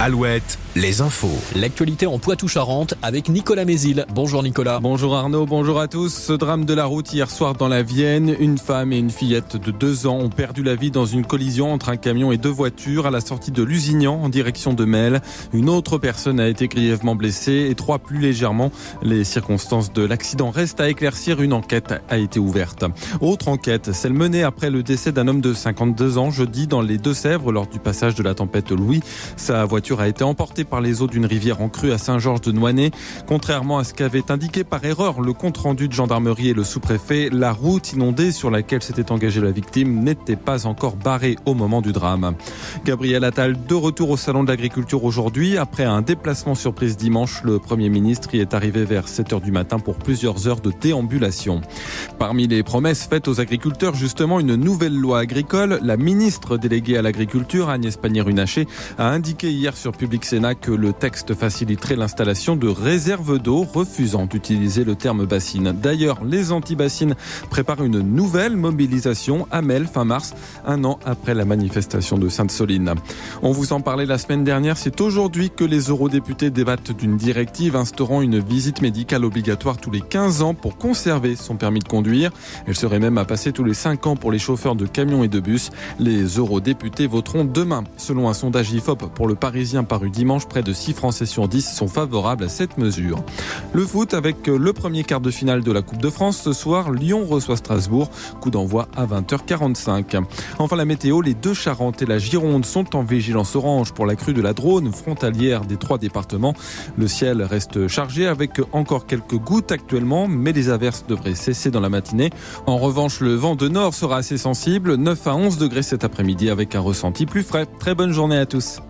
Alouette, les infos. L'actualité en Poitou-Charentes avec Nicolas Mézil. Bonjour Nicolas. Bonjour Arnaud, bonjour à tous. Ce drame de la route hier soir dans la Vienne, une femme et une fillette de deux ans ont perdu la vie dans une collision entre un camion et deux voitures à la sortie de Lusignan en direction de Mel. Une autre personne a été grièvement blessée et trois plus légèrement. Les circonstances de l'accident restent à éclaircir. Une enquête a été ouverte. Autre enquête, celle menée après le décès d'un homme de 52 ans jeudi dans les Deux-Sèvres lors du passage de la tempête Louis. Sa voiture a été emportée par les eaux d'une rivière en crue à Saint-Georges de Noinet. Contrairement à ce qu'avait indiqué par erreur le compte-rendu de gendarmerie et le sous-préfet, la route inondée sur laquelle s'était engagée la victime n'était pas encore barrée au moment du drame. Gabriel Attal, de retour au Salon de l'Agriculture aujourd'hui. Après un déplacement surprise dimanche, le Premier ministre y est arrivé vers 7 heures du matin pour plusieurs heures de déambulation. Parmi les promesses faites aux agriculteurs, justement, une nouvelle loi agricole. La ministre déléguée à l'agriculture, Agnès Pannier-Runacher, a indiqué hier sur Public Sénat que le texte faciliterait l'installation de réserves d'eau, refusant d'utiliser le terme bassine. D'ailleurs, les anti-bassines préparent une nouvelle mobilisation à Mel fin mars, un an après la manifestation de Sainte-Soline. On vous en parlait la semaine dernière, c'est aujourd'hui que les eurodéputés débattent d'une directive instaurant une visite médicale obligatoire tous les 15 ans pour conserver son permis de conduire. Elle serait même à passer tous les 5 ans pour les chauffeurs de camions et de bus. Les eurodéputés voteront demain. Selon un sondage IFOP pour le Parisien, paru dimanche, près de 6 Français sur 10 sont favorables à cette mesure. Le foot avec le premier quart de finale de la Coupe de France. Ce soir, Lyon reçoit Strasbourg. Coup d'envoi à 20h45. Enfin, la météo, les deux Charentes et la Gironde sont en vigilance orange pour la crue de la Drône, frontalière des trois départements. Le ciel reste chargé avec encore quelques gouttes actuellement, mais les averses devraient cesser dans la matinée. En revanche, le vent de nord sera assez sensible, 9 à 11 degrés cet après-midi avec un ressenti plus frais. Très bonne journée à tous.